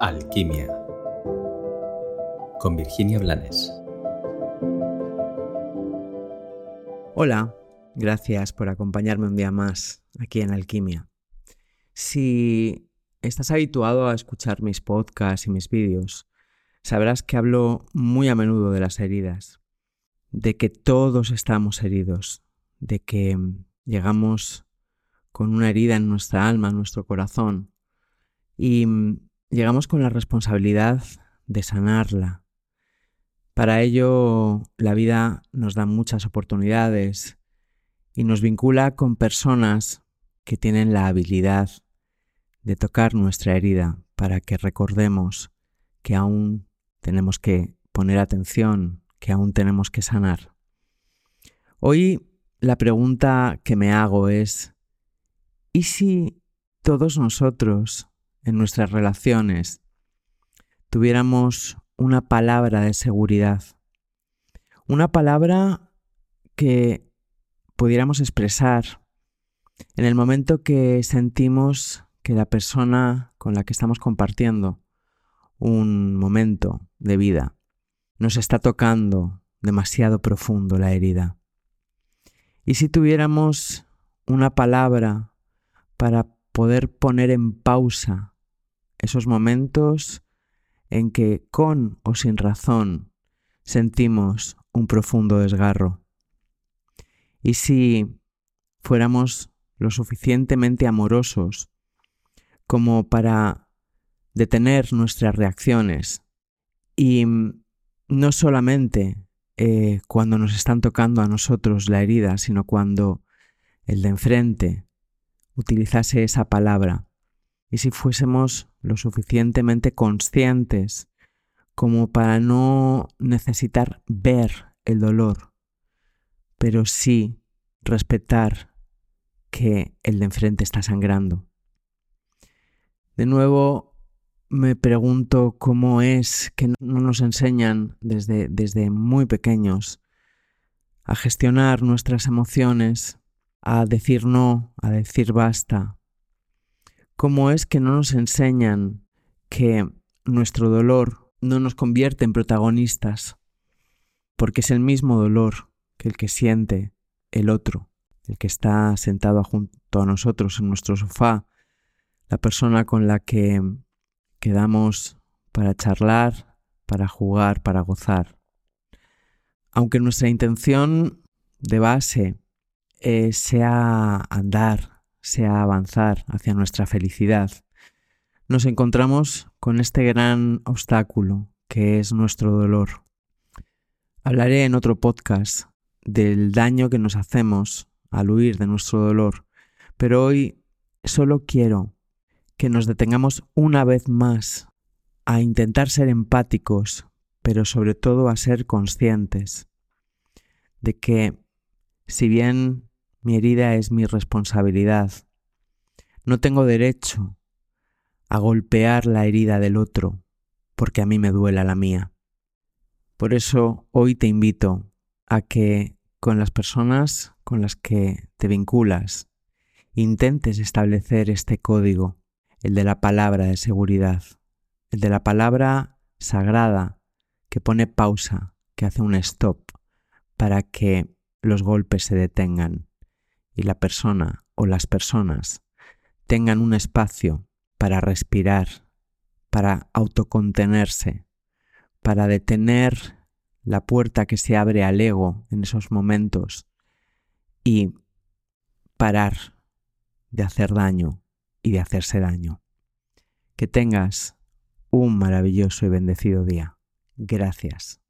Alquimia con Virginia Blanes. Hola, gracias por acompañarme un día más aquí en Alquimia. Si estás habituado a escuchar mis podcasts y mis vídeos, sabrás que hablo muy a menudo de las heridas, de que todos estamos heridos, de que llegamos con una herida en nuestra alma, en nuestro corazón, y llegamos con la responsabilidad de sanarla. Para ello, la vida nos da muchas oportunidades y nos vincula con personas que tienen la habilidad de tocar nuestra herida para que recordemos que aún tenemos que poner atención, que aún tenemos que sanar. Hoy la pregunta que me hago es, ¿y si todos nosotros en nuestras relaciones tuviéramos una palabra de seguridad, una palabra que pudiéramos expresar en el momento que sentimos que la persona con la que estamos compartiendo un momento de vida nos está tocando demasiado profundo la herida. Y si tuviéramos una palabra para poder poner en pausa esos momentos en que con o sin razón sentimos un profundo desgarro. Y si fuéramos lo suficientemente amorosos como para detener nuestras reacciones y no solamente eh, cuando nos están tocando a nosotros la herida, sino cuando el de enfrente utilizase esa palabra y si fuésemos lo suficientemente conscientes como para no necesitar ver el dolor, pero sí respetar que el de enfrente está sangrando. De nuevo, me pregunto cómo es que no nos enseñan desde, desde muy pequeños a gestionar nuestras emociones, a decir no, a decir basta, cómo es que no nos enseñan que nuestro dolor no nos convierte en protagonistas, porque es el mismo dolor que el que siente el otro, el que está sentado junto a nosotros en nuestro sofá, la persona con la que quedamos para charlar, para jugar, para gozar. Aunque nuestra intención de base eh, sea andar sea avanzar hacia nuestra felicidad, nos encontramos con este gran obstáculo que es nuestro dolor. Hablaré en otro podcast del daño que nos hacemos al huir de nuestro dolor, pero hoy solo quiero que nos detengamos una vez más a intentar ser empáticos, pero sobre todo a ser conscientes de que si bien mi herida es mi responsabilidad. No tengo derecho a golpear la herida del otro porque a mí me duela la mía. Por eso hoy te invito a que con las personas con las que te vinculas intentes establecer este código, el de la palabra de seguridad, el de la palabra sagrada que pone pausa, que hace un stop para que los golpes se detengan y la persona o las personas tengan un espacio para respirar, para autocontenerse, para detener la puerta que se abre al ego en esos momentos y parar de hacer daño y de hacerse daño. Que tengas un maravilloso y bendecido día. Gracias.